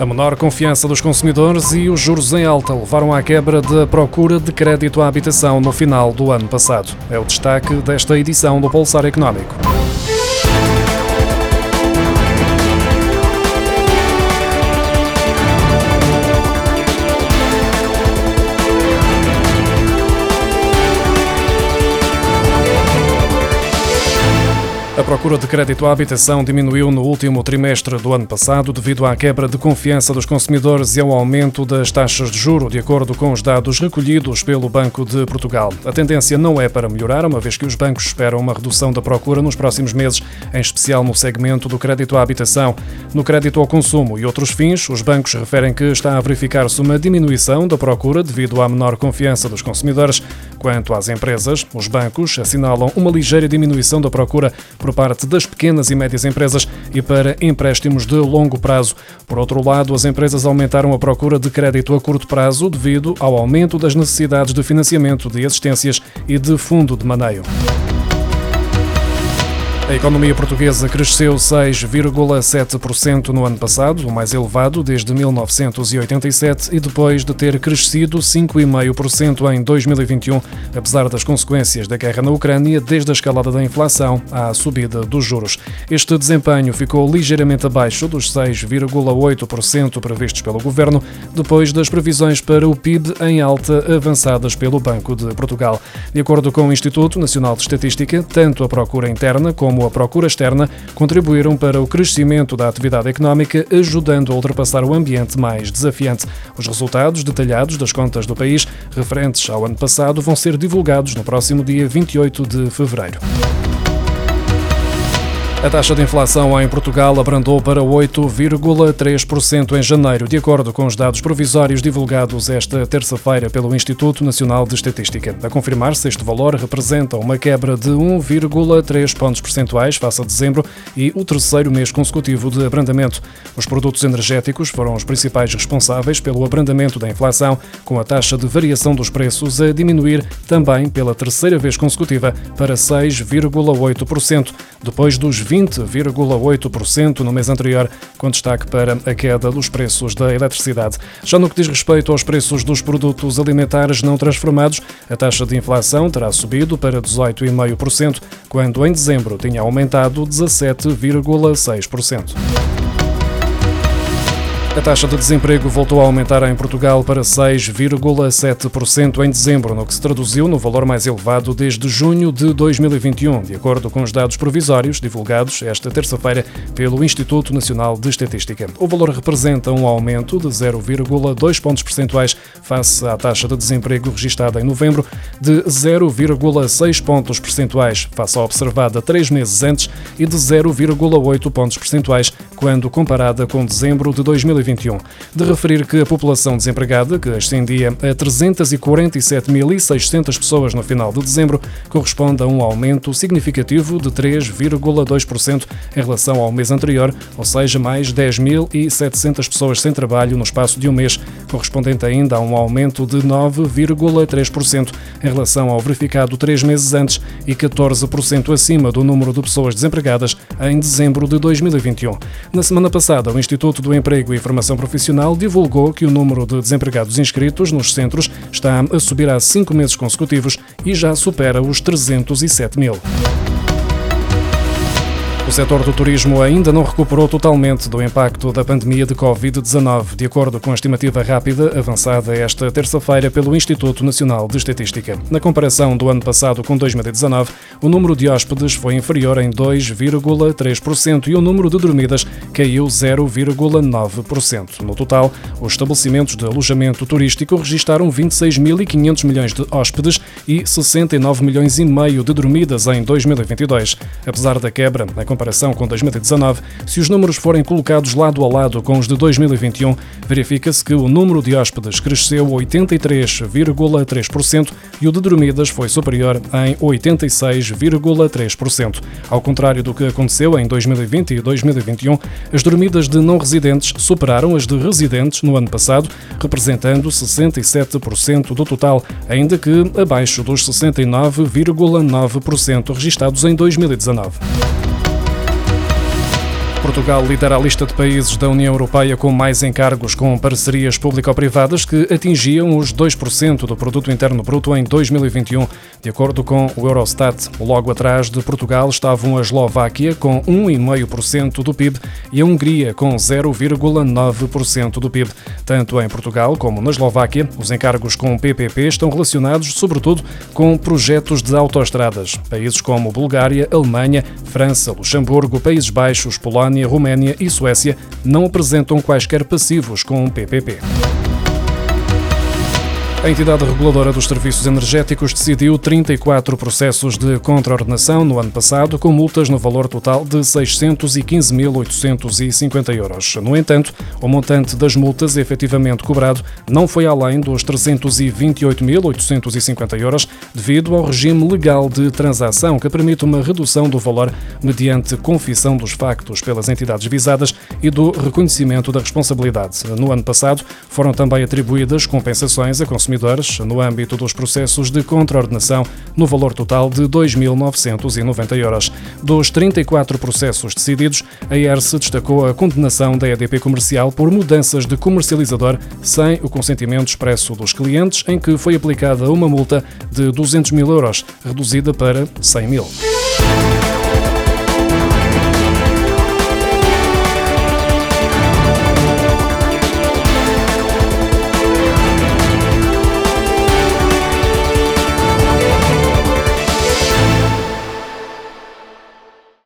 A menor confiança dos consumidores e os juros em alta levaram à quebra da procura de crédito à habitação no final do ano passado. É o destaque desta edição do Pulsar Económico. A procura de crédito à habitação diminuiu no último trimestre do ano passado devido à quebra de confiança dos consumidores e ao aumento das taxas de juro, de acordo com os dados recolhidos pelo Banco de Portugal. A tendência não é para melhorar, uma vez que os bancos esperam uma redução da procura nos próximos meses, em especial no segmento do crédito à habitação. No crédito ao consumo e outros fins, os bancos referem que está a verificar-se uma diminuição da procura devido à menor confiança dos consumidores. Quanto às empresas, os bancos assinalam uma ligeira diminuição da procura por parte das pequenas e médias empresas e para empréstimos de longo prazo. Por outro lado, as empresas aumentaram a procura de crédito a curto prazo devido ao aumento das necessidades de financiamento de existências e de fundo de maneio. A economia portuguesa cresceu 6,7% no ano passado, o mais elevado desde 1987, e depois de ter crescido 5,5% em 2021, apesar das consequências da guerra na Ucrânia, desde a escalada da inflação à subida dos juros. Este desempenho ficou ligeiramente abaixo dos 6,8% previstos pelo governo, depois das previsões para o PIB em alta avançadas pelo Banco de Portugal. De acordo com o Instituto Nacional de Estatística, tanto a procura interna como como a procura externa, contribuíram para o crescimento da atividade económica, ajudando a ultrapassar o ambiente mais desafiante. Os resultados detalhados das contas do país, referentes ao ano passado, vão ser divulgados no próximo dia 28 de fevereiro. A taxa de inflação em Portugal abrandou para 8,3% em janeiro, de acordo com os dados provisórios divulgados esta terça-feira pelo Instituto Nacional de Estatística. A confirmar-se, este valor representa uma quebra de 1,3 pontos percentuais face a dezembro e o terceiro mês consecutivo de abrandamento. Os produtos energéticos foram os principais responsáveis pelo abrandamento da inflação, com a taxa de variação dos preços a diminuir também pela terceira vez consecutiva para 6,8%, depois dos 20,8% no mês anterior, com destaque para a queda dos preços da eletricidade. Já no que diz respeito aos preços dos produtos alimentares não transformados, a taxa de inflação terá subido para 18,5%, quando em dezembro tinha aumentado 17,6%. A taxa de desemprego voltou a aumentar em Portugal para 6,7% em dezembro, no que se traduziu no valor mais elevado desde junho de 2021, de acordo com os dados provisórios divulgados esta terça-feira pelo Instituto Nacional de Estatística. O valor representa um aumento de 0,2 pontos percentuais face à taxa de desemprego registada em novembro, de 0,6 pontos percentuais face à observada três meses antes e de 0,8 pontos percentuais quando comparada com dezembro de 2021. 2021, de referir que a população desempregada, que ascendia a 347.600 pessoas no final de dezembro, corresponde a um aumento significativo de 3,2% em relação ao mês anterior, ou seja, mais 10.700 pessoas sem trabalho no espaço de um mês, correspondente ainda a um aumento de 9,3% em relação ao verificado três meses antes e 14% acima do número de pessoas desempregadas em dezembro de 2021. Na semana passada, o Instituto do Emprego e Formação Profissional divulgou que o número de desempregados inscritos nos centros está a subir há cinco meses consecutivos e já supera os 307 mil. O setor do turismo ainda não recuperou totalmente do impacto da pandemia de Covid-19, de acordo com a estimativa rápida avançada esta terça-feira pelo Instituto Nacional de Estatística. Na comparação do ano passado com 2019, o número de hóspedes foi inferior em 2,3% e o número de dormidas caiu 0,9%. No total, os estabelecimentos de alojamento turístico registaram 26.500 milhões de hóspedes e 69 milhões e meio de dormidas em 2022. Apesar da quebra, a comparação com 2019, se os números forem colocados lado a lado com os de 2021, verifica-se que o número de hóspedes cresceu 83,3% e o de dormidas foi superior em 86,3%. Ao contrário do que aconteceu em 2020 e 2021, as dormidas de não residentes superaram as de residentes no ano passado, representando 67% do total, ainda que abaixo dos 69,9% registados em 2019. Portugal lidera a lista de países da União Europeia com mais encargos com parcerias público-privadas que atingiam os 2% do produto interno bruto em 2021, de acordo com o Eurostat. Logo atrás de Portugal estavam a Eslováquia com 1,5% do PIB e a Hungria com 0,9% do PIB. Tanto em Portugal como na Eslováquia, os encargos com PPP estão relacionados sobretudo com projetos de autoestradas. Países como Bulgária, Alemanha, França, Luxemburgo, Países Baixos, Polónia Polónia, Roménia e Suécia não apresentam quaisquer passivos com o PPP. A entidade reguladora dos serviços energéticos decidiu 34 processos de contraordenação no ano passado, com multas no valor total de 615.850 euros. No entanto, o montante das multas efetivamente cobrado não foi além dos 328.850 euros, devido ao regime legal de transação que permite uma redução do valor mediante confissão dos factos pelas entidades visadas e do reconhecimento da responsabilidade. No ano passado, foram também atribuídas compensações a consumidores consumidores no âmbito dos processos de contraordenação no valor total de 2.990 euros. Dos 34 processos decididos, a ERSE destacou a condenação da EDP Comercial por mudanças de comercializador sem o consentimento expresso dos clientes, em que foi aplicada uma multa de 200 mil euros, reduzida para 100 mil.